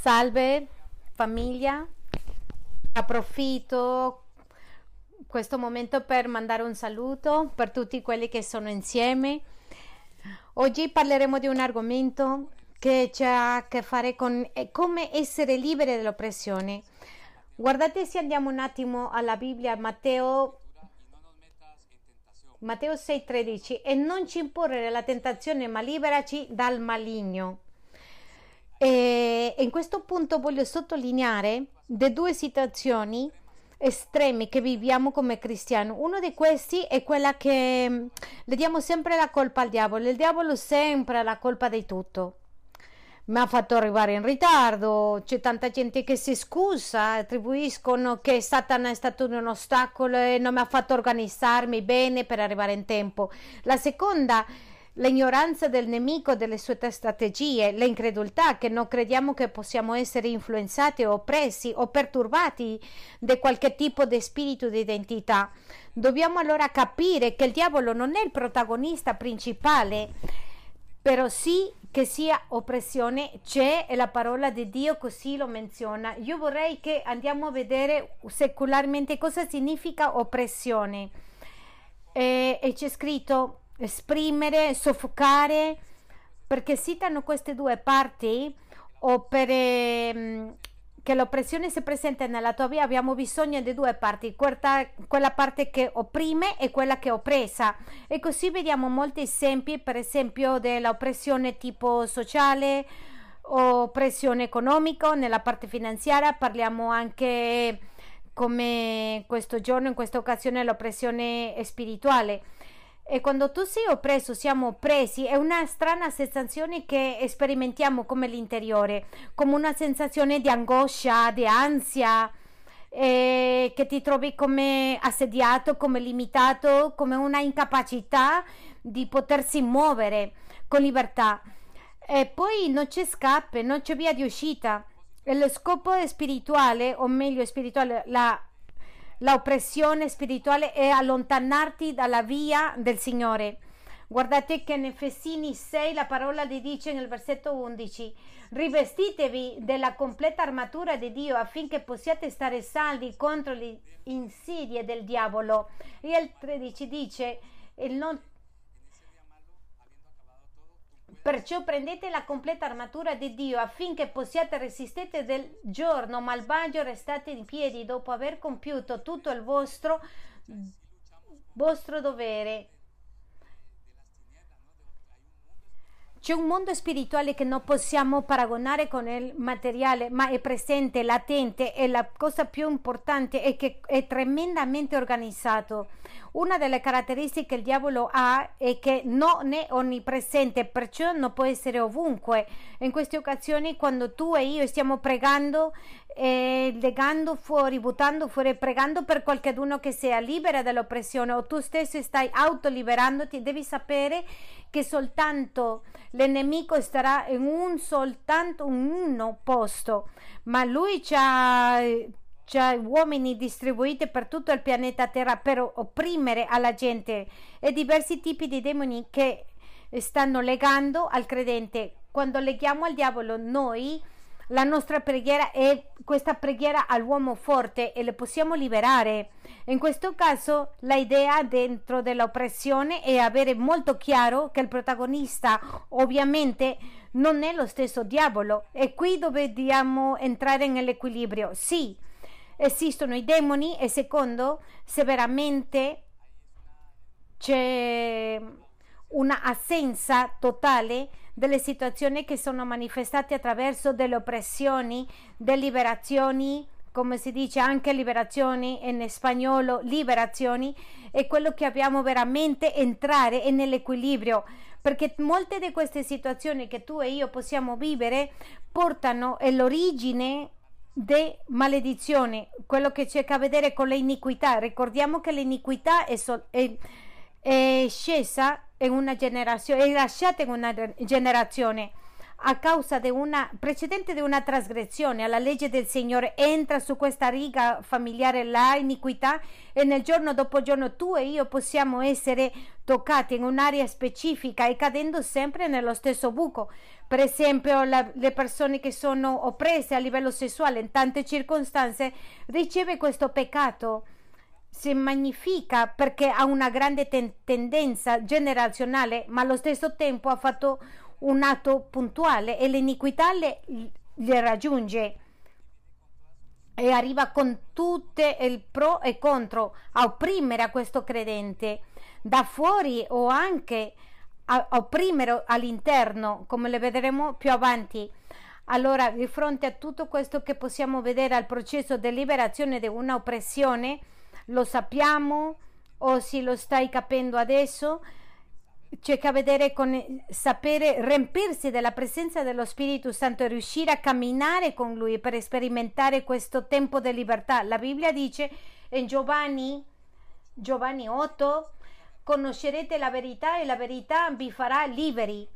Salve famiglia, approfitto questo momento per mandare un saluto per tutti quelli che sono insieme. Oggi parleremo di un argomento che ha a che fare con eh, come essere liberi dall'oppressione. Guardate se andiamo un attimo alla Bibbia, Matteo Matteo 6:13 e non ci imporre la tentazione ma liberaci dal maligno. E in questo punto voglio sottolineare le due situazioni estreme che viviamo come cristiani. Uno di questi è quella che mm, le diamo sempre la colpa al diavolo. Il diavolo sempre ha la colpa di tutto mi ha fatto arrivare in ritardo, c'è tanta gente che si scusa, attribuiscono che Satana è stato un ostacolo e non mi ha fatto organizzarmi bene per arrivare in tempo. La seconda, l'ignoranza del nemico, delle sue strategie, l'incredulità, che non crediamo che possiamo essere influenzati o oppressi o perturbati da qualche tipo di spirito di identità. Dobbiamo allora capire che il diavolo non è il protagonista principale, però sì che sia oppressione c'è e la parola di Dio così lo menziona. Io vorrei che andiamo a vedere secolarmente cosa significa oppressione. E, e c'è scritto esprimere, soffocare, perché citano queste due parti o per eh, che l'oppressione si presenta nella tua vita abbiamo bisogno di due parti, quella parte che opprime e quella che è oppressa. E così vediamo molti esempi, per esempio dell'oppressione tipo sociale o oppressione economica, nella parte finanziaria parliamo anche come questo giorno, in questa occasione, l'oppressione spirituale e quando tu sei oppresso, siamo oppressi, è una strana sensazione che sperimentiamo come l'interiore, come una sensazione di angoscia, di ansia, eh, che ti trovi come assediato, come limitato, come una incapacità di potersi muovere con libertà. E poi non c'è scappe, non c'è via di uscita. E lo scopo spirituale, o meglio spirituale, la l'oppressione spirituale è allontanarti dalla via del Signore. Guardate che in Efesini 6 la parola di dice nel versetto 11 rivestitevi della completa armatura di Dio affinché possiate stare saldi contro le insidie del diavolo. E il 13 dice il non Perciò prendete la completa armatura di Dio affinché possiate resistere del giorno malvagio, restate in piedi dopo aver compiuto tutto il vostro, vostro dovere. C'è un mondo spirituale che non possiamo paragonare con il materiale, ma è presente, latente e la cosa più importante è che è tremendamente organizzato. Una delle caratteristiche che il diavolo ha è che non è onnipresente, perciò non può essere ovunque. In queste occasioni, quando tu e io stiamo pregando, eh, legando fuori, buttando fuori, pregando per qualcuno che sia libera dall'oppressione o tu stesso stai autoliberandoti, devi sapere che soltanto l'enemico starà in un soltanto un uno posto, ma lui ci ha c'è uomini distribuiti per tutto il pianeta Terra per opprimere alla gente e diversi tipi di demoni che stanno legando al credente. Quando leghiamo al diavolo, noi la nostra preghiera è questa preghiera all'uomo forte e le possiamo liberare. In questo caso l'idea dentro dell'oppressione è avere molto chiaro che il protagonista ovviamente non è lo stesso diavolo. È qui dobbiamo entrare nell'equilibrio. Sì, esistono i demoni e secondo se veramente c'è una assenza totale delle situazioni che sono manifestate attraverso delle oppressioni, delle liberazioni, come si dice anche liberazioni in spagnolo, liberazioni, è quello che abbiamo veramente entrare nell'equilibrio, perché molte di queste situazioni che tu e io possiamo vivere portano l'origine di maledizione, quello che c'è a vedere con l'iniquità. Ricordiamo che l'iniquità è, so- è, è scesa in una generazione, è lasciata in una generazione. a causa di una precedente di una trasgressione alla legge del Signore entra su questa riga familiare la iniquità e nel giorno dopo giorno tu e io possiamo essere toccati in un'area specifica e cadendo sempre nello stesso buco. Per esempio, la, le persone che sono oppresse a livello sessuale in tante circostanze riceve questo peccato si magnifica perché ha una grande ten- tendenza generazionale, ma allo stesso tempo ha fatto un atto puntuale e l'iniquità le, le raggiunge e arriva con tutte il pro e contro a opprimere a questo credente da fuori o anche a opprimere all'interno, come le vedremo più avanti. Allora, di fronte a tutto questo che possiamo vedere al processo di liberazione di una oppressione, lo sappiamo o se lo stai capendo adesso, c'è che vedere con sapere riempirsi della presenza dello Spirito Santo e riuscire a camminare con Lui per sperimentare questo tempo di libertà. La Bibbia dice in Giovanni, Giovanni 8, conoscerete la verità e la verità vi farà liberi.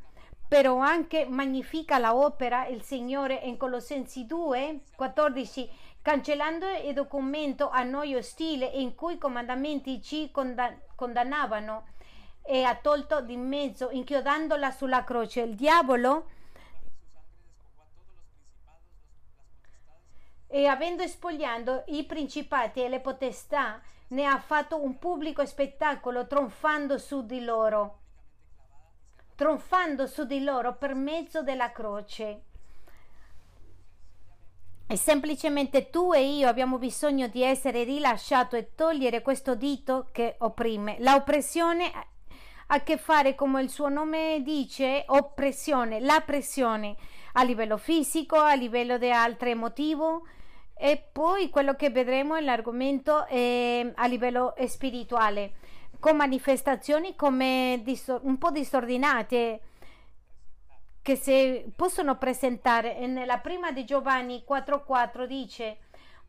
Però anche magnifica la opera il Signore in Colossensi 2, 14, cancellando il documento a noi ostile in cui i comandamenti ci condannavano e ha tolto di mezzo, inchiodandola sulla croce. Il diavolo, e avendo spogliato i principati e le potestà, ne ha fatto un pubblico spettacolo, tronfando su di loro, tronfando su di loro per mezzo della croce. E semplicemente tu e io abbiamo bisogno di essere rilasciato e togliere questo dito che opprime. La oppressione a che fare, come il suo nome dice, oppressione, la pressione a livello fisico, a livello di altro emotivo e poi quello che vedremo è l'argomento eh, a livello spirituale con manifestazioni come un po' disordinate che si possono presentare e nella prima di Giovanni 4:4 dice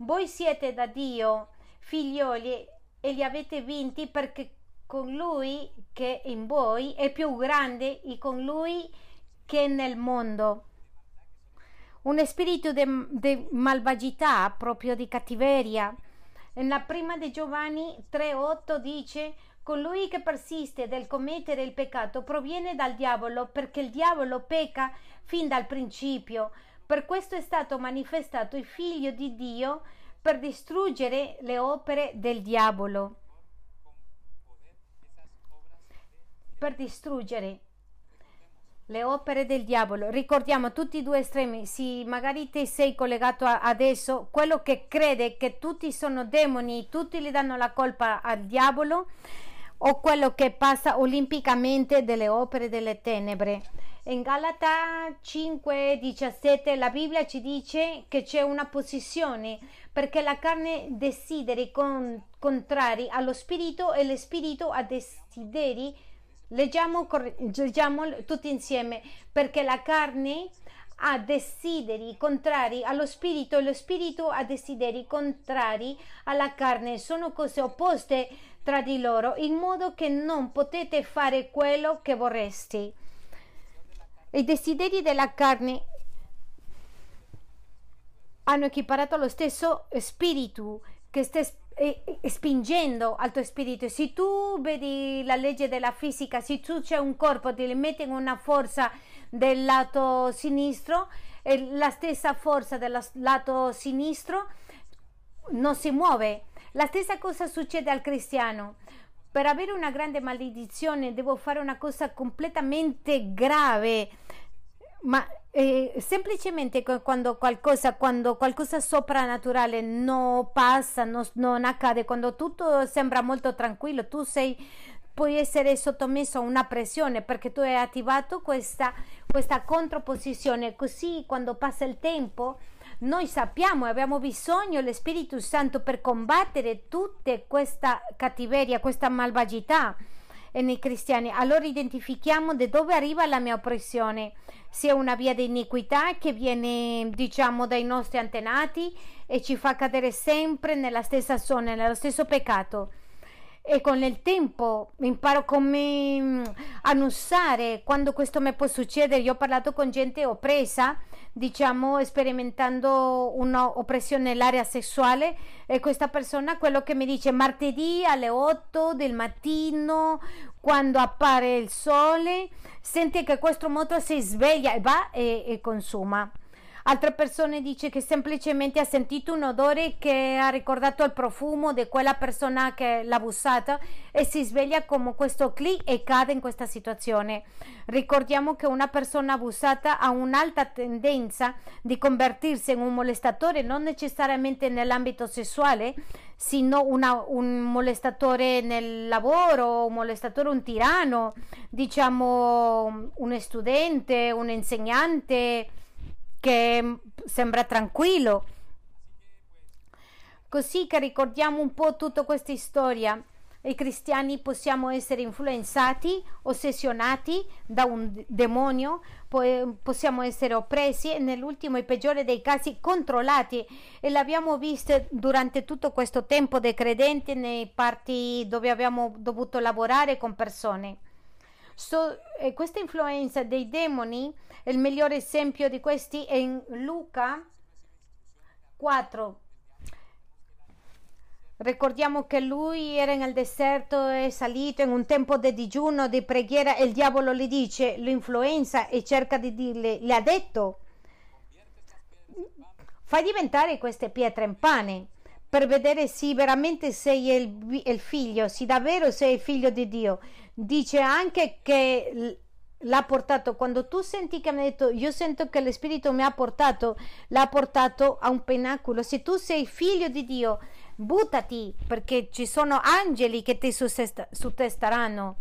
voi siete da Dio figlioli e li avete vinti perché con lui che in voi è più grande e con lui che nel mondo. Un spirito di malvagità, proprio di cattiveria. Nella prima di Giovanni 3:8 dice Colui che persiste del commettere il peccato proviene dal diavolo perché il diavolo pecca fin dal principio. Per questo è stato manifestato il figlio di Dio per distruggere le opere del diavolo. per distruggere le opere del diavolo. Ricordiamo tutti i due estremi. Se magari ti sei collegato adesso, quello che crede che tutti sono demoni, tutti gli danno la colpa al diavolo, o quello che passa olimpicamente delle opere delle tenebre. In Galata 5:17 la Bibbia ci dice che c'è una posizione perché la carne desideri con, contrari allo spirito e lo spirito a desideri Leggiamo, leggiamo tutti insieme perché la carne ha desideri contrari allo spirito e lo spirito ha desideri contrari alla carne. Sono cose opposte tra di loro in modo che non potete fare quello che vorresti. I desideri della carne hanno equiparato allo stesso spirito che sta spingendo al tuo spirito. Se tu vedi la legge della fisica, se tu c'è un corpo, ti metti in una forza del lato sinistro e la stessa forza del lato sinistro non si muove. La stessa cosa succede al cristiano. Per avere una grande maledizione devo fare una cosa completamente grave, ma eh, semplicemente quando qualcosa, quando qualcosa soprannaturale non passa, non, non accade, quando tutto sembra molto tranquillo, tu sei, puoi essere sottomesso a una pressione perché tu hai attivato questa, questa controposizione. Così quando passa il tempo, noi sappiamo e abbiamo bisogno dello Spirito Santo per combattere tutta questa cattiveria, questa malvagità nei cristiani. Allora identifichiamo da dove arriva la mia oppressione, se è una via di iniquità che viene, diciamo, dai nostri antenati e ci fa cadere sempre nella stessa zona, nello stesso peccato. E con il tempo imparo come mm, annusare quando questo mi può succedere. Io ho parlato con gente oppressa, diciamo, sperimentando un'oppressione nell'area sessuale e questa persona quello che mi dice martedì alle 8 del mattino quando appare il sole sente che questo moto si sveglia e va e, e consuma. Altre persone dice che semplicemente ha sentito un odore che ha ricordato il profumo di quella persona che l'ha abusata e si sveglia come questo clic e cade in questa situazione. Ricordiamo che una persona abusata ha un'alta tendenza di convertirsi in un molestatore non necessariamente nell'ambito sessuale, sino una, un molestatore nel lavoro, un molestatore, un tirano, diciamo un studente, un insegnante che sembra tranquillo. Così che ricordiamo un po' tutta questa storia. I cristiani possiamo essere influenzati, ossessionati da un demonio, possiamo essere oppressi e nell'ultimo e peggiore dei casi controllati e l'abbiamo visto durante tutto questo tempo dei credenti nei parti dove abbiamo dovuto lavorare con persone. So, eh, questa influenza dei demoni, il migliore esempio di questi è in Luca 4. Ricordiamo che lui era nel deserto, è salito in un tempo di digiuno, di preghiera e il diavolo gli dice l'influenza e cerca di dirle, le ha detto, fai diventare queste pietre in pane per vedere se veramente sei il, il figlio, se davvero sei il figlio di Dio dice anche che l'ha portato quando tu senti che mi ha detto io sento che lo spirito mi ha portato l'ha portato a un penacolo se tu sei figlio di Dio buttati perché ci sono angeli che ti suttesteranno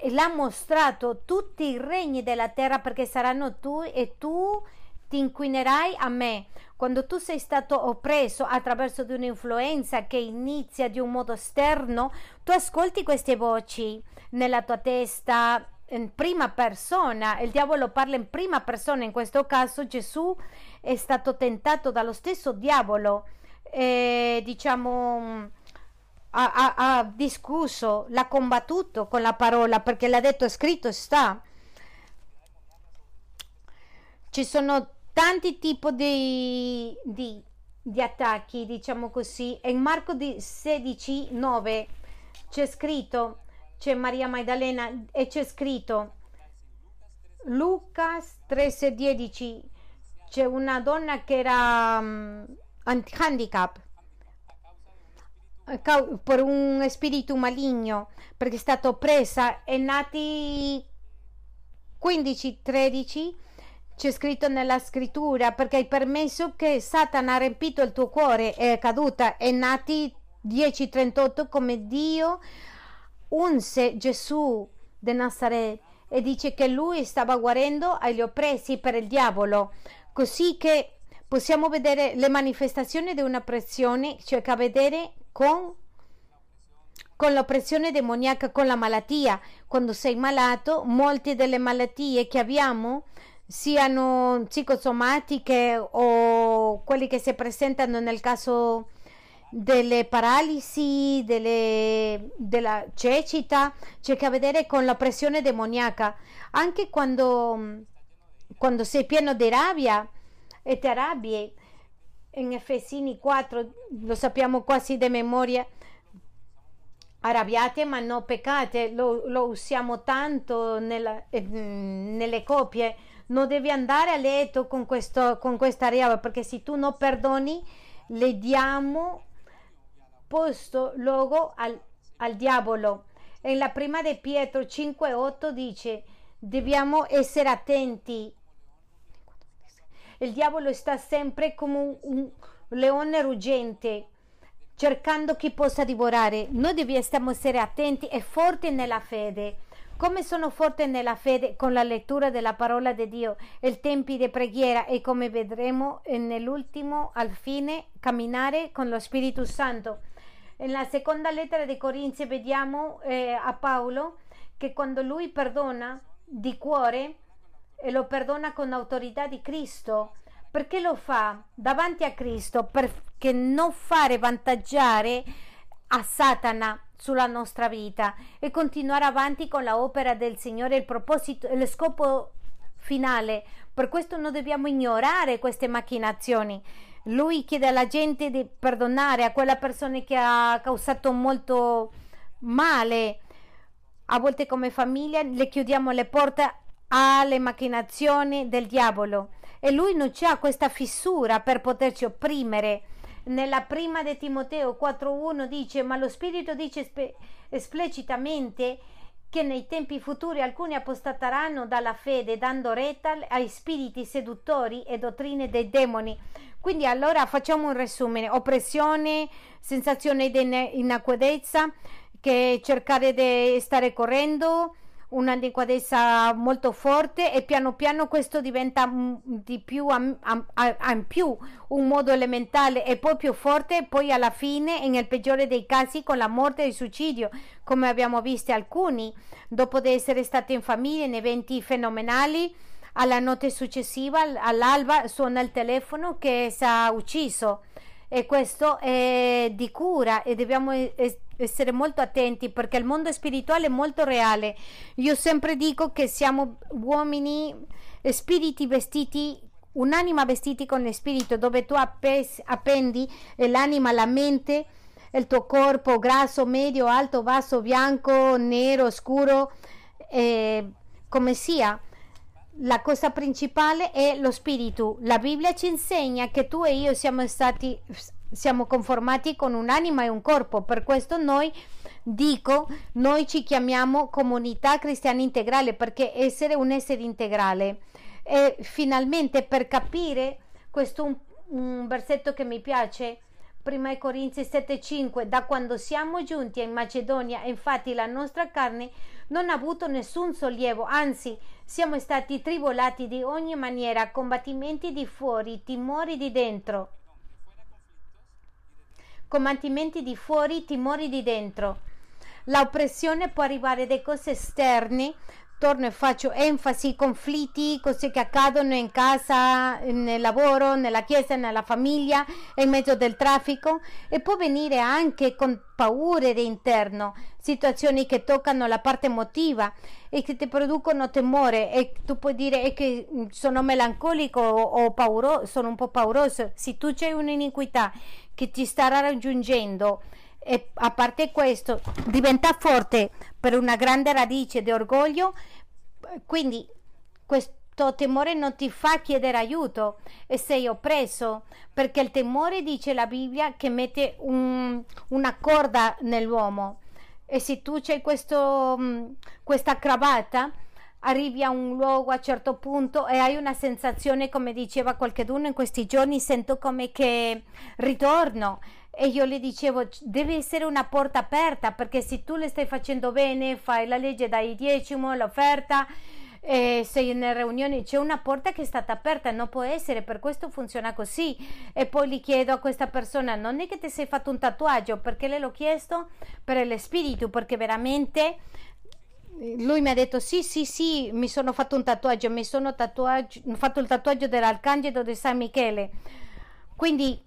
e l'ha mostrato tutti i regni della terra perché saranno tu e tu ti inquinerai a me. Quando tu sei stato oppresso attraverso di un'influenza che inizia di un modo esterno, tu ascolti queste voci nella tua testa in prima persona, il diavolo parla in prima persona, in questo caso Gesù è stato tentato dallo stesso diavolo, e, diciamo ha, ha, ha discusso, l'ha combattuto con la parola perché l'ha detto scritto sta. Ci sono tanti tipi di, di, di, attacchi, diciamo così. In Marco 16, 9 c'è scritto, c'è Maria Maddalena e c'è scritto Lucas 13, c'è una donna che era um, handicap per un spirito maligno perché è stata presa e nati 15 13 c'è scritto nella scrittura perché hai permesso che Satana ha riempito il tuo cuore è caduta è nati 10:38 come Dio unse Gesù di Nazaret e dice che lui stava guarendo agli oppressi per il diavolo così che possiamo vedere le manifestazioni di una pressione cioè che a vedere con con l'oppressione demoniaca, con la malattia. Quando sei malato, molte delle malattie che abbiamo siano psicosomatiche o quelli che si presentano nel caso delle paralisi, delle, della cecità, c'è che vedere con la pressione demoniaca. Anche quando, quando sei pieno di rabbia e ti arrabbi, in Efesini 4, lo sappiamo quasi di memoria, arrabbiate ma non peccate, lo, lo usiamo tanto nella, eh, nelle coppie non devi andare a letto con, questo, con questa rabbia perché se tu non perdoni le diamo posto luogo al, al diavolo. E la prima di Pietro 5:8 dice dobbiamo essere attenti. Il diavolo sta sempre come un, un leone ruggente cercando chi possa divorare. Noi dobbiamo essere attenti e forti nella fede come sono forte nella fede con la lettura della parola di Dio e tempi di preghiera e come vedremo nell'ultimo al fine camminare con lo Spirito Santo. Nella seconda lettera di Corinzi vediamo eh, a Paolo che quando lui perdona di cuore e lo perdona con autorità di Cristo, perché lo fa davanti a Cristo? Perché non fare vantaggiare a Satana sulla nostra vita e continuare avanti con l'opera del Signore, il proposito, lo scopo finale. Per questo non dobbiamo ignorare queste macchinazioni. Lui chiede alla gente di perdonare a quella persona che ha causato molto male. A volte come famiglia le chiudiamo le porte alle macchinazioni del diavolo e lui non c'ha questa fissura per poterci opprimere nella prima di Timoteo 4.1 dice ma lo Spirito dice esplicitamente che nei tempi futuri alcuni apostateranno dalla fede dando retta ai spiriti seduttori e dottrine dei demoni. Quindi allora facciamo un resume, oppressione, sensazione di inadeguatezza, che cercare di stare correndo, un'adeguatezza molto forte e piano piano questo diventa di più in più un modo elementare e poi più forte poi alla fine nel peggiore dei casi con la morte e il suicidio come abbiamo visto alcuni. Dopo di essere stati in famiglia in eventi fenomenali alla notte successiva all'alba suona il telefono che si è ucciso. E questo è di cura e dobbiamo essere molto attenti perché il mondo spirituale è molto reale. Io sempre dico che siamo uomini, spiriti vestiti un'anima vestiti con spirito dove tu appes, appendi l'anima, la mente, il tuo corpo grasso, medio, alto, basso, bianco, nero, scuro, eh, come sia. La cosa principale è lo spirito. La Bibbia ci insegna che tu e io siamo stati siamo conformati con un'anima e un corpo. Per questo noi dico, noi ci chiamiamo comunità cristiana integrale perché essere un essere integrale. E finalmente per capire questo un, un versetto che mi piace, prima Corinzi 7:5, da quando siamo giunti in Macedonia, infatti la nostra carne non ha avuto nessun sollievo, anzi siamo stati tribolati di ogni maniera, combattimenti di fuori, timori di dentro combattimenti di fuori, timori di dentro. L'oppressione può arrivare da cose esterne, torno e faccio enfasi, conflitti, cose che accadono in casa, nel lavoro, nella chiesa, nella famiglia, in mezzo del traffico e può venire anche con paure interno, situazioni che toccano la parte emotiva e che ti producono temore e tu puoi dire è che sono melancolico o, pauroso, sono un po' pauroso. Se tu c'hai un'iniquità che ti starà raggiungendo e a parte questo diventa forte per una grande radice di orgoglio. Quindi questo temore non ti fa chiedere aiuto. E sei oppresso perché il temore dice la Bibbia che mette un, una corda nell'uomo. E se tu c'hai questo, mm, questa cravatta arrivi a un luogo a un certo punto e hai una sensazione come diceva qualcuno in questi giorni sento come che ritorno e io le dicevo deve essere una porta aperta perché se tu le stai facendo bene fai la legge dai diecimo l'offerta e sei in riunione c'è una porta che è stata aperta non può essere per questo funziona così. E poi gli chiedo a questa persona non è che ti sei fatto un tatuaggio? Perché le l'ho chiesto per lo spirito perché veramente lui mi ha detto sì sì sì mi sono fatto un tatuaggio mi sono tatuaggio, fatto il tatuaggio dell'arcangelo di San Michele. Quindi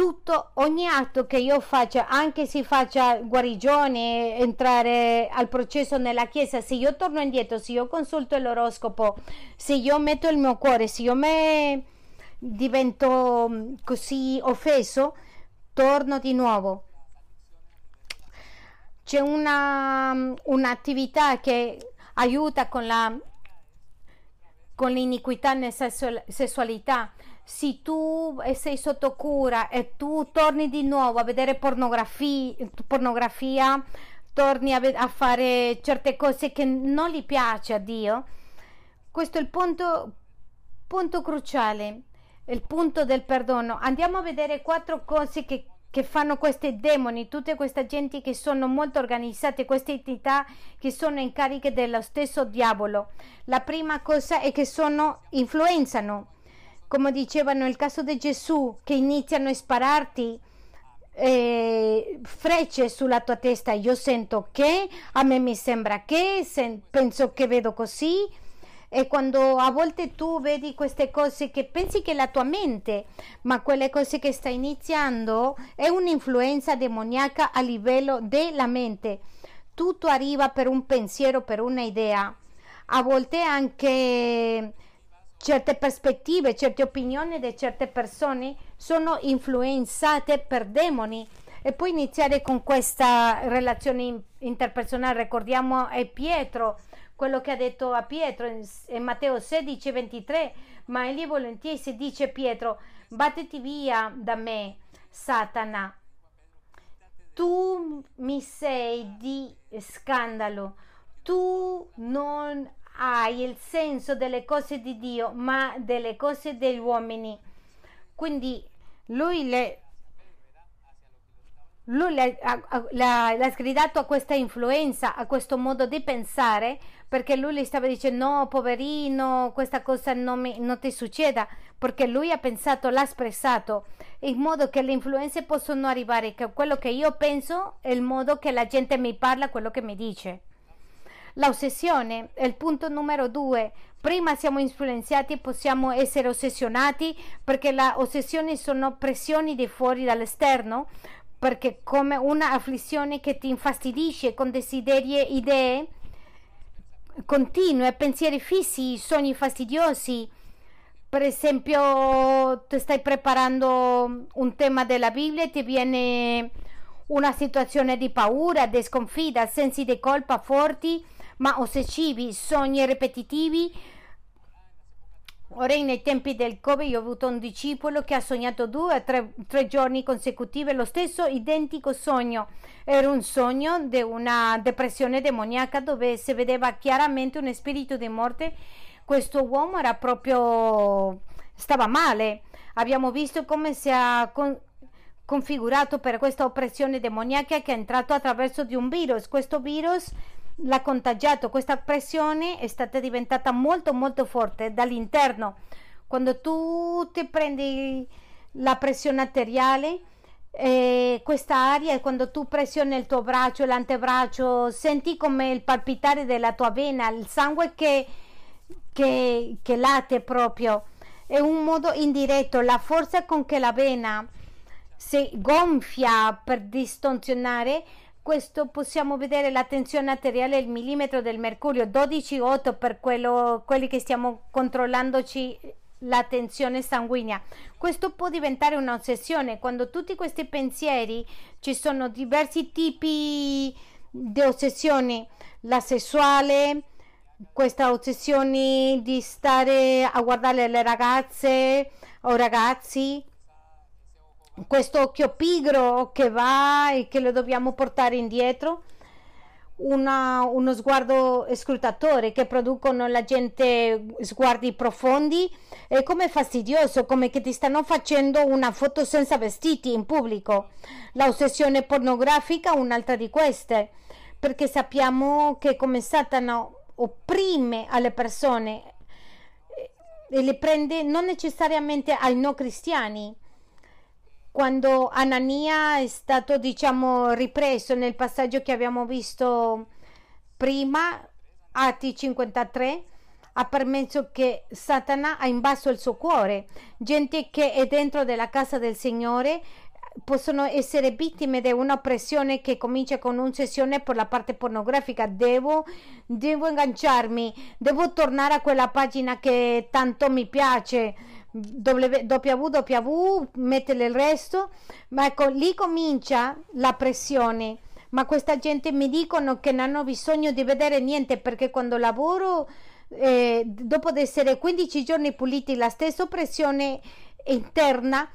tutto ogni atto che io faccia anche se faccia guarigione entrare al processo nella chiesa se io torno indietro se io consulto l'oroscopo se io metto il mio cuore se io me divento mm, così offeso torno di nuovo c'è una, un'attività che aiuta con, la, con l'iniquità nella sessualità. Se tu sei sotto cura e tu torni di nuovo a vedere pornografia, torni a, a fare certe cose che non gli piace a Dio, questo è il punto, punto cruciale, il punto del perdono. Andiamo a vedere quattro cose che che fanno questi demoni, tutte queste genti che sono molto organizzate, queste entità che sono in carica dello stesso diavolo. La prima cosa è che sono influenzano, come dicevano nel caso di Gesù, che iniziano a spararti eh, frecce sulla tua testa. Io sento che, a me mi sembra che, sen- penso che vedo così. E quando a volte tu vedi queste cose che pensi che è la tua mente, ma quelle cose che sta iniziando è un'influenza demoniaca a livello della mente. Tutto arriva per un pensiero, per un'idea. A volte anche certe prospettive, certe opinioni di certe persone sono influenzate per demoni e poi iniziare con questa relazione interpersonale. Ricordiamo a Pietro quello che ha detto a Pietro in, in Matteo 16, 23, ma egli volentieri si dice Pietro, battiti via da me, Satana. Tu mi sei di scandalo, tu non hai il senso delle cose di Dio, ma delle cose degli uomini. Quindi lui le lui l'ha sgridato a questa influenza, a questo modo di pensare, perché lui le stava dicendo no, poverino, questa cosa non, mi, non ti succeda, perché lui ha pensato, l'ha espressato, in modo che le influenze possono arrivare, che quello che io penso è il modo che la gente mi parla, quello che mi dice. L'ossessione è il punto numero due. Prima siamo influenzati, possiamo essere ossessionati perché le ossessioni sono pressioni di fuori dall'esterno, perché come una afflizione che ti infastidisce con desideri e idee continue, pensieri fissi, sogni fastidiosi. Per esempio, ti stai preparando un tema della Bibbia e ti viene una situazione di paura, di sconfitta, sensi di colpa forti, ma ossessivi, sogni ripetitivi, Ora, nei tempi del Covid, io ho avuto un discepolo che ha sognato due o tre, tre, giorni consecutivi lo stesso identico sogno. Era un sogno di una depressione demoniaca dove si vedeva chiaramente un spirito di morte. Questo uomo era proprio. stava male. Abbiamo visto come si è con, configurato per questa oppressione demoniaca che è entrato attraverso di un virus. Questo virus l'ha contagiato, questa pressione è stata diventata molto molto forte dall'interno. Quando tu ti prendi la pressione arteriale, eh, questa aria, quando tu pressioni il tuo braccio, l'antebraccio, senti come il palpitare della tua vena, il sangue che, che, che late proprio. È un modo indiretto, la forza con che la vena si gonfia per distorsionare questo possiamo vedere la tensione arteriale il millimetro del mercurio 12,8 per quello, quelli che stiamo controllandoci la tensione sanguigna. Questo può diventare un'ossessione quando tutti questi pensieri ci sono diversi tipi di ossessioni, la sessuale, questa ossessione di stare a guardare le ragazze o ragazzi, questo occhio pigro che va e che lo dobbiamo portare indietro, una, uno sguardo scrutatore che producono la gente sguardi profondi e come fastidioso, come che ti stanno facendo una foto senza vestiti in pubblico. La ossessione pornografica, un'altra di queste, perché sappiamo che come Satana opprime alle persone e le prende non necessariamente ai no cristiani quando Anania è stato diciamo ripreso nel passaggio che abbiamo visto prima Atti 53 ha permesso che Satana ha invaso il suo cuore. Gente che è dentro della casa del Signore possono essere vittime di un'oppressione che comincia con un'ossessione per la parte pornografica. Devo, devo agganciarmi devo tornare a quella pagina che tanto mi piace www, mettele il resto, ma ecco lì comincia la pressione. Ma questa gente mi dicono che non hanno bisogno di vedere niente perché quando lavoro, eh, dopo di essere 15 giorni puliti, la stessa pressione interna,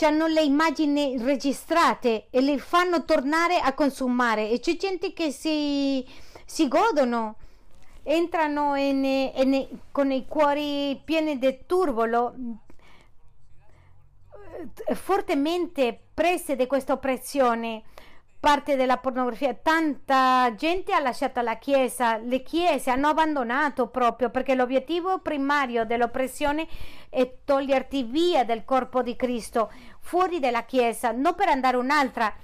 hanno le immagini registrate e le fanno tornare a consumare. E c'è gente che si, si godono entrano in, in, con i cuori pieni di turbolo, eh, fortemente prese di questa oppressione parte della pornografia. Tanta gente ha lasciato la Chiesa, le Chiese hanno abbandonato proprio perché l'obiettivo primario dell'oppressione è toglierti via del corpo di Cristo, fuori dalla Chiesa, non per andare un'altra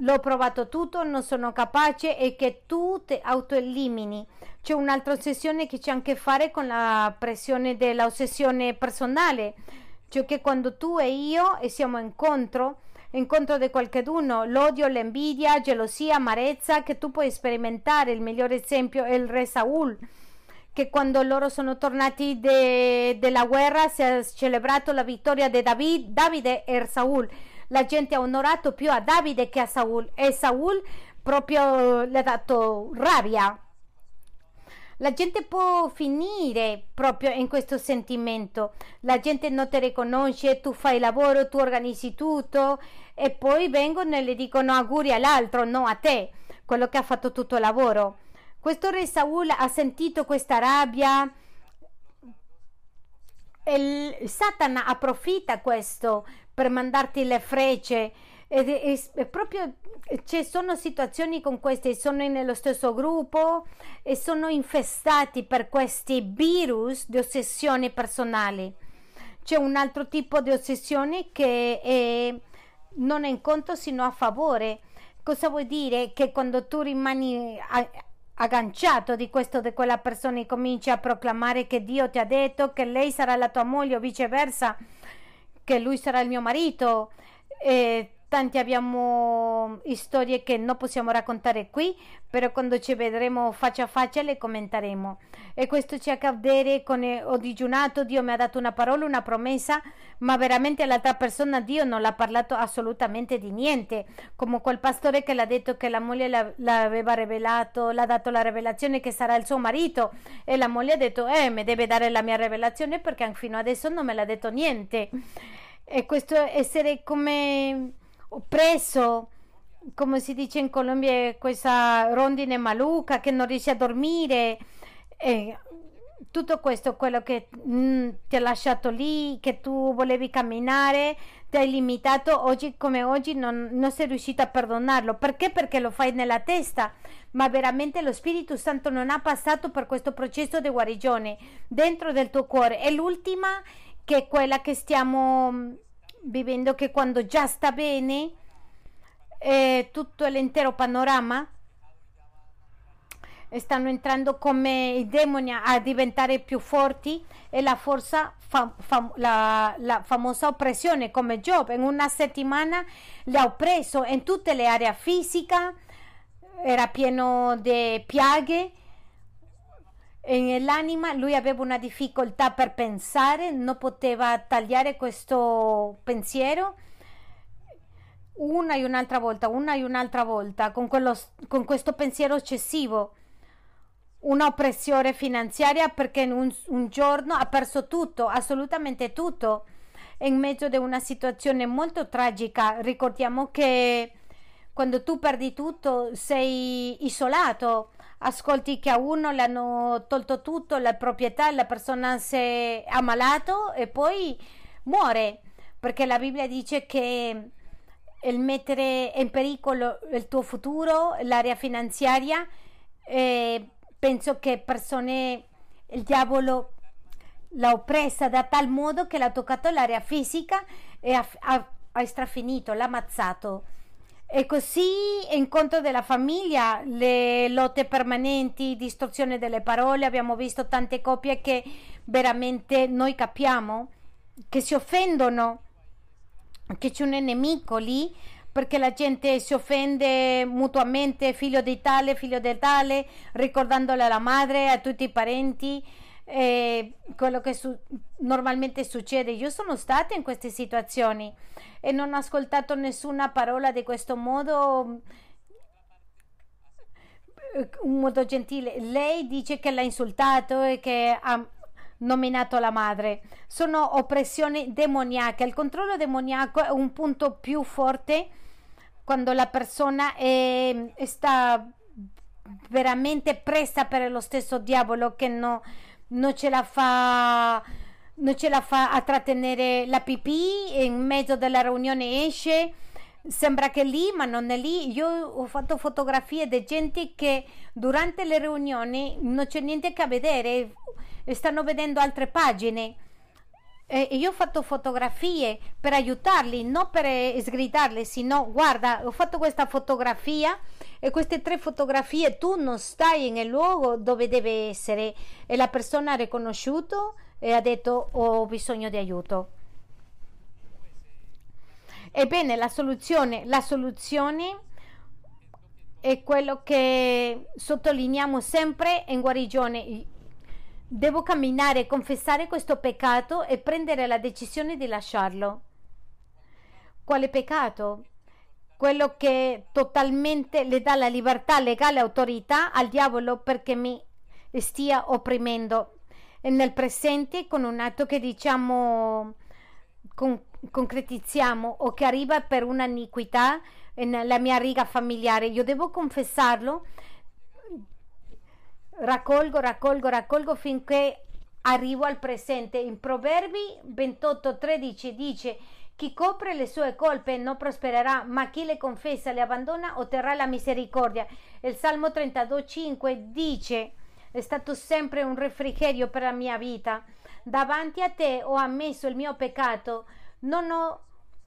l'ho provato tutto, non sono capace e che tu ti autoelimini. C'è un'altra ossessione che c'è anche a fare con la pressione dell'ossessione personale, cioè che quando tu e io e siamo incontro, incontro di qualcuno, l'odio, l'invidia, gelosia, amarezza, che tu puoi sperimentare. Il migliore esempio è il re Saul che quando loro sono tornati dalla guerra si è celebrato la vittoria di David, Davide e Saul. La gente ha onorato più a Davide che a Saul e Saul proprio le ha dato rabbia. La gente può finire proprio in questo sentimento. La gente non ti riconosce, tu fai lavoro, tu organizzi tutto e poi vengono e le dicono auguri all'altro, no a te, quello che ha fatto tutto il lavoro. Questo re Saul ha sentito questa rabbia. Il Satana approfitta questo per mandarti le frecce. Ed è, è proprio ci sono situazioni con queste, sono nello stesso gruppo e sono infestati per questi virus di ossessione personale. C'è un altro tipo di ossessione che è, non è in conto sino a favore. Cosa vuol dire? Che quando tu rimani agganciato di questo di quella persona e cominci a proclamare che Dio ti ha detto che lei sarà la tua moglie o viceversa, che lui sarà il mio marito. E tanti abbiamo storie che non possiamo raccontare qui, però quando ci vedremo faccia a faccia le commenteremo. E questo ci accade con ho digiunato, Dio mi ha dato una parola, una promessa, ma veramente l'altra persona Dio non l'ha parlato assolutamente di niente, come quel pastore che l'ha detto che la moglie l'aveva rivelato, l'ha dato la rivelazione che sarà il suo marito e la moglie ha detto "Eh, mi deve dare la mia rivelazione perché fino adesso non me l'ha detto niente". E questo essere come preso, come si dice in Colombia, questa rondine maluca che non riesce a dormire. E tutto questo, quello che mm, ti ha lasciato lì, che tu volevi camminare, ti hai limitato, oggi come oggi non, non sei riuscito a perdonarlo. Perché? Perché lo fai nella testa, ma veramente lo Spirito Santo non ha passato per questo processo di guarigione dentro del tuo cuore. E l'ultima, che è quella che stiamo vivendo che quando già sta bene eh, tutto l'intero panorama stanno entrando come i demoni a diventare più forti e la forza fam, fam, la, la, famosa oppressione come Job. In una settimana le ha oppresso in tutte le aree fisiche era pieno di piaghe nell'anima lui aveva una difficoltà per pensare, non poteva tagliare questo pensiero una e un'altra volta, una e un'altra volta, con, quello, con questo pensiero eccessivo. Una oppressione finanziaria perché un, un giorno ha perso tutto, assolutamente tutto, in mezzo a una situazione molto tragica. Ricordiamo che quando tu perdi tutto sei isolato ascolti che a uno le hanno tolto tutto, la proprietà, la persona si è ammalato e poi muore, perché la Bibbia dice che il mettere in pericolo il tuo futuro, l'area finanziaria, eh, penso che persone, il diavolo l'ha oppressa da tal modo che l'ha toccato l'area fisica e ha, ha, ha strafinito, l'ha ammazzato e così incontro della famiglia, le lotte permanenti, distorsione delle parole, abbiamo visto tante coppie che veramente noi capiamo che si offendono, che c'è un nemico lì perché la gente si offende mutuamente, figlio di tale, figlio di tale, ricordandole alla madre, a tutti i parenti eh, quello che su- normalmente succede. Io sono stata in queste situazioni e non ho ascoltato nessuna parola di questo modo un modo gentile. Lei dice che l'ha insultato e che ha nominato la madre. Sono oppressioni demoniache. Il controllo demoniaco è un punto più forte quando la persona è, sta veramente presa per lo stesso diavolo che no, non ce la fa non ce la fa a trattenere la pipì in mezzo della riunione esce sembra che è lì ma non è lì. Io ho fatto fotografie di gente che durante le riunioni non c'è niente che vedere stanno vedendo altre pagine e io ho fatto fotografie per aiutarli, non per sgridarli, sino guarda, ho fatto questa fotografia e queste tre fotografie tu non stai nel luogo dove deve essere e la persona ha riconosciuto e ha detto ho bisogno di aiuto. Ebbene, la soluzione, la soluzione è quello che sottolineiamo sempre in guarigione Devo camminare, confessare questo peccato e prendere la decisione di lasciarlo. Quale peccato? Quello che totalmente le dà la libertà legale autorità al diavolo perché mi stia opprimendo nel presente con un atto che diciamo con, concretizziamo o che arriva per un'iniquità nella mia riga familiare. Io devo confessarlo raccolgo, raccolgo, raccolgo finché arrivo al presente. In Proverbi 28:13 dice: Chi copre le sue colpe non prospererà, ma chi le confessa, le abbandona, otterrà la misericordia. Il Salmo 32:5 dice: È stato sempre un refrigerio per la mia vita. Davanti a te ho ammesso il mio peccato, non ho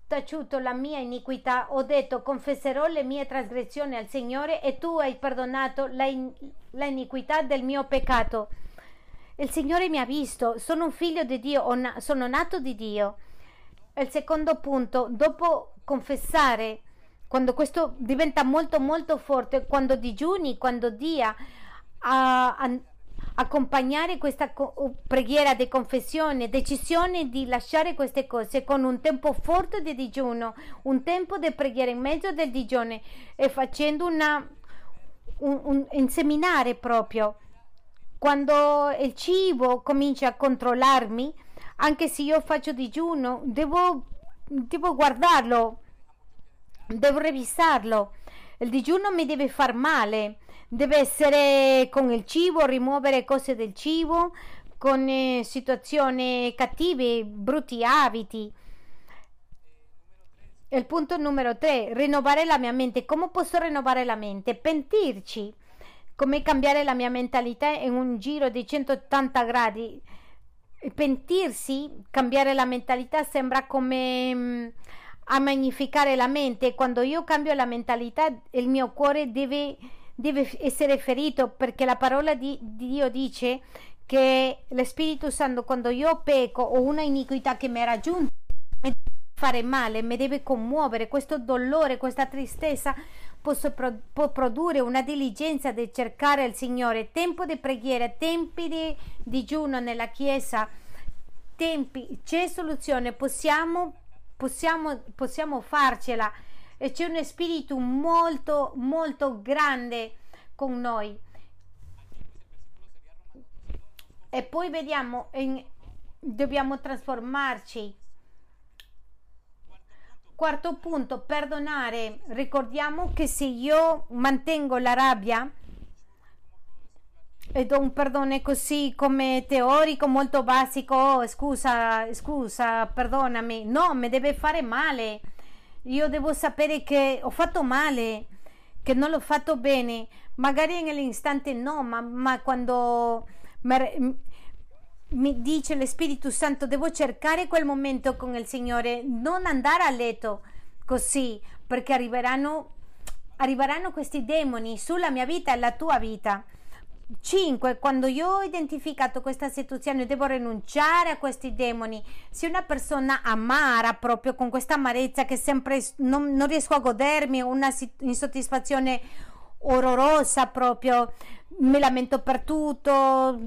taciuto la mia iniquità, ho detto confesserò le mie trasgressioni al Signore e tu hai perdonato la, in, la iniquità del mio peccato. Il Signore mi ha visto, sono un figlio di Dio, sono nato di Dio. Il secondo punto, dopo confessare, quando questo diventa molto molto forte, quando digiuni, quando dia a accompagnare questa preghiera di confessione, decisione di lasciare queste cose con un tempo forte di digiuno, un tempo di preghiera in mezzo del digione e facendo una, un, un inseminare proprio. Quando il cibo comincia a controllarmi, anche se io faccio digiuno, devo, devo guardarlo, devo revisarlo. Il digiuno mi deve far male deve essere con il cibo, rimuovere cose del cibo, con eh, situazioni cattive, brutti abiti. Il punto numero 3, rinnovare la mia mente. Come posso rinnovare la mente? Pentirci. Come cambiare la mia mentalità in un giro di 180 gradi? Pentirsi, cambiare la mentalità sembra come mm, a magnificare la mente. Quando io cambio la mentalità, il mio cuore deve deve essere ferito perché la parola di, di Dio dice che lo Spirito Santo quando io pecco o una iniquità che mi è raggiunta mi deve fare male, mi deve commuovere. Questo dolore, questa tristezza pro, può produrre una diligenza di cercare il Signore, tempo di preghiera, tempi di digiuno nella Chiesa, tempi, c'è soluzione, possiamo, possiamo, possiamo farcela e c'è uno spirito molto molto grande con noi. E poi vediamo in, dobbiamo trasformarci. Quarto punto perdonare. Ricordiamo che se io mantengo la rabbia e do un perdono così come teorico molto basico oh, scusa scusa perdonami no mi deve fare male io devo sapere che ho fatto male, che non l'ho fatto bene, magari nell'istante no, ma, ma quando mi, dice lo Spirito Santo devo cercare quel momento con il Signore, non andare a letto così, perché arriveranno, arriveranno questi demoni sulla mia vita e la tua vita. 5. Quando io ho identificato questa situazione devo rinunciare a questi demoni. Se una persona amara proprio con questa amarezza che sempre non, non riesco a godermi, una insoddisfazione orrorosa proprio, mi lamento per tutto,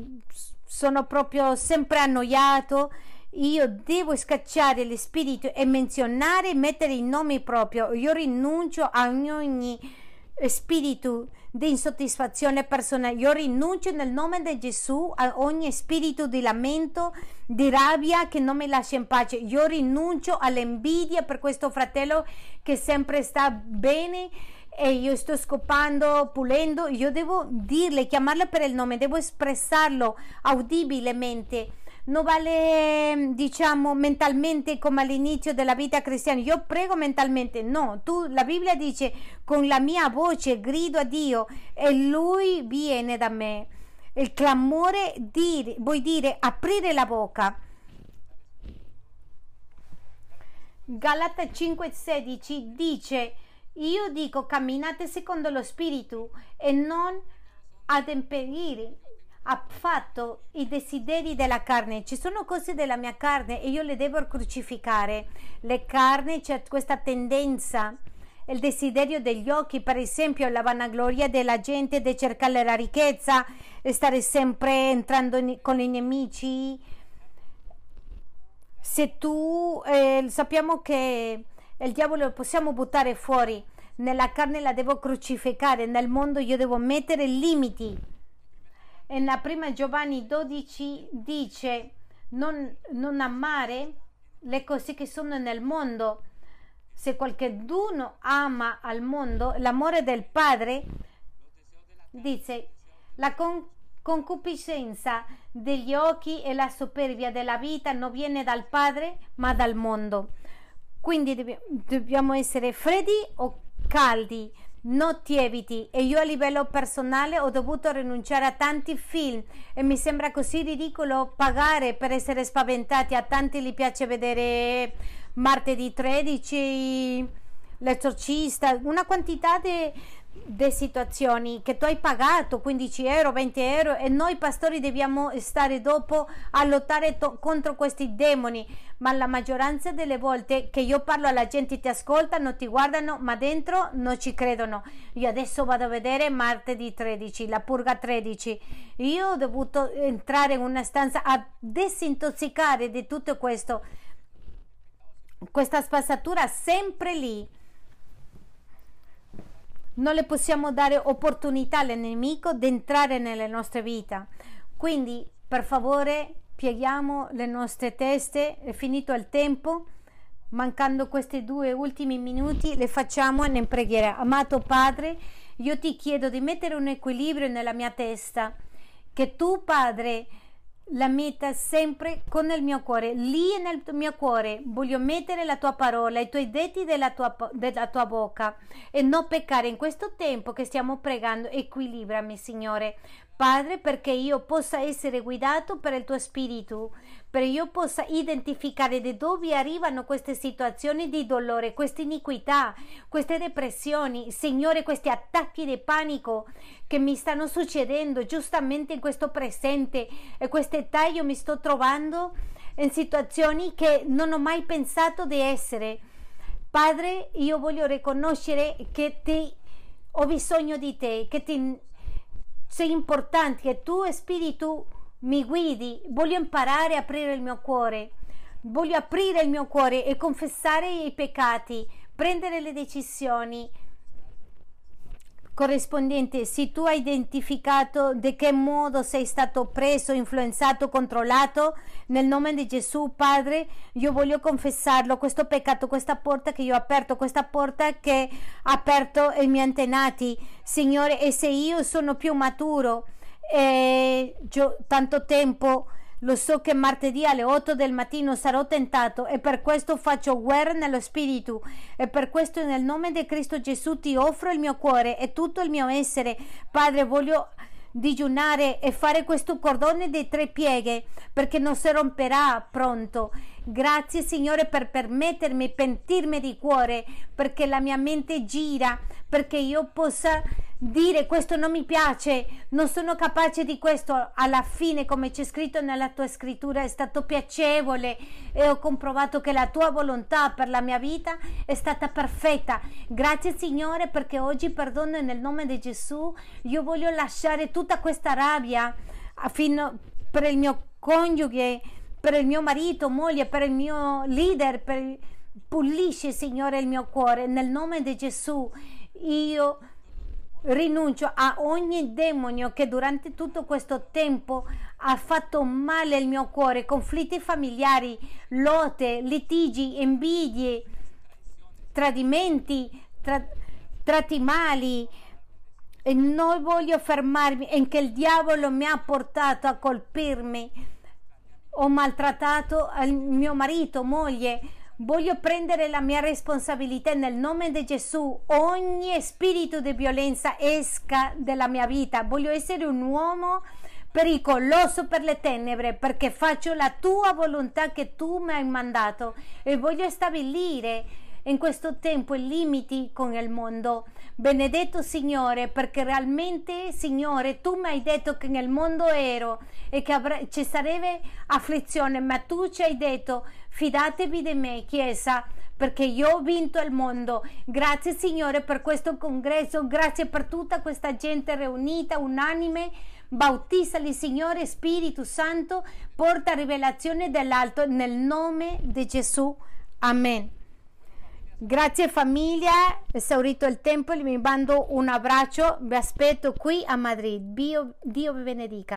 sono proprio sempre annoiato. Io devo scacciare lo spirito e menzionare e mettere il nome proprio. Io rinuncio a ogni spirito di insoddisfazione personale. Io rinuncio nel nome di Gesù a ogni spirito di lamento, di rabbia che non mi lascia in pace. Io rinuncio all'invidia per questo fratello che sempre sta bene e io sto scopando, pulendo. Io devo dirle, chiamarlo per il nome, devo espressarlo audibilmente non vale diciamo mentalmente come all'inizio della vita cristiana. Io prego mentalmente no. Tu la Bibbia dice con la mia voce grido a Dio e lui viene da me. Il clamore dire, vuoi dire aprire la bocca. Galata 5:16 dice, io dico camminate secondo lo Spirito e non ademperire affatto i desideri della carne. Ci sono cose della mia carne e io le devo crucificare. Le carni c'è questa tendenza il desiderio degli occhi, per esempio la vanagloria della gente di cercare la ricchezza, stare sempre entrando in, con i nemici. Se tu eh, sappiamo che il diavolo lo possiamo buttare fuori, nella carne la devo crucificare, nel mondo io devo mettere limiti. E nella prima Giovanni 12 dice non, non amare le cose che sono nel mondo. Se qualcuno ama al mondo, l'amore del Padre, dice, la con- concupiscenza degli occhi e la superbia della vita non viene dal Padre, ma dal mondo. Quindi dobbiamo essere freddi o caldi, non tiepidi. E io a livello personale ho dovuto rinunciare a tanti film e mi sembra così ridicolo pagare per essere spaventati. A tanti gli piace vedere martedì 13, l'esorcista, una quantità di di situazioni che tu hai pagato 15 euro, 20 euro e noi pastori dobbiamo stare dopo a lottare contro questi demoni. Ma la maggioranza delle volte che io parlo alla gente ti ascoltano, ti guardano ma dentro non ci credono. Io adesso vado a vedere martedì 13 la purga 13 io ho dovuto entrare in una stanza a disintossicare di tutto questo. Questa spazzatura sempre lì non le possiamo dare opportunità al nemico di entrare nelle nostre vite. Quindi, per favore, pieghiamo le nostre teste, è finito il tempo. Mancando questi due ultimi minuti, le facciamo in preghiera. Amato Padre, io ti chiedo di mettere un equilibrio nella mia testa, che tu, Padre, la metta sempre con il mio cuore, lì nel mio cuore voglio mettere la tua parola, i tuoi detti della tua, della tua bocca e non peccare in questo tempo che stiamo pregando. Equilibrami, Signore, Padre, perché io possa essere guidato per il tuo spirito, perché io possa identificare da dove arrivano queste situazioni di dolore, queste iniquità, queste depressioni, Signore, questi attacchi di panico che mi stanno succedendo giustamente in questo presente e questa età io mi sto trovando in situazioni che non ho mai pensato di essere. Padre, io voglio riconoscere che ti, ho bisogno di te, che ti sei importante che tu spirito mi guidi, voglio imparare a aprire il mio cuore, voglio aprire il mio cuore e confessare i peccati, prendere le decisioni corrispondente, se tu hai identificato di che modo sei stato preso, influenzato, controllato, nel nome di Gesù, Padre, io voglio confessarlo, questo peccato, questa porta che io ho aperto, questa porta che ha aperto i miei antenati, Signore, e se io sono più maturo, tanto tempo lo so che martedì alle 8 del mattino sarò tentato e per questo faccio guerra nello spirito e per questo nel nome di Cristo Gesù ti offro il mio cuore e tutto il mio essere. Padre, voglio digiunare e fare questo cordone di tre pieghe perché non si romperà pronto. Grazie Signore per permettermi pentirmi di cuore perché la mia mente gira perché io possa dire questo non mi piace, non sono capace di questo, alla fine come c'è scritto nella tua scrittura è stato piacevole e ho comprovato che la tua volontà per la mia vita è stata perfetta. Grazie Signore perché oggi perdono nel nome di Gesù, io voglio lasciare tutta questa rabbia fino per il mio coniuge, per il mio marito, moglie, per il mio leader, per... pulisci Signore il mio cuore nel nome di Gesù. Io rinuncio a ogni demonio che durante tutto questo tempo ha fatto male al mio cuore, conflitti familiari, lotte, litigi, invidie, tradimenti, tra, tratti mali. E non voglio fermarmi in che il diavolo mi ha portato a colpirmi. Ho maltrattato mio marito, moglie, Voglio prendere la mia responsabilità nel nome di Gesù. Ogni spirito di violenza esca dalla mia vita. Voglio essere un uomo pericoloso per le tenebre, perché faccio la tua volontà che tu mi hai mandato e voglio stabilire in questo tempo i limiti con il mondo. Benedetto Signore, perché realmente, Signore, tu mi hai detto che nel mondo ero e che avre- ci sarebbe afflizione, ma tu ci hai detto fidatevi di me, Chiesa, perché io ho vinto il mondo. Grazie Signore per questo congresso, grazie per tutta questa gente riunita, unanime. Bautizzali, Signore, Spirito Santo, porta rivelazione dell'alto nel nome di Gesù. Amen. Grazie famiglia, esaurito il tempo, vi mando un abbraccio, vi aspetto qui a Madrid. Dio, Dio vi benedica.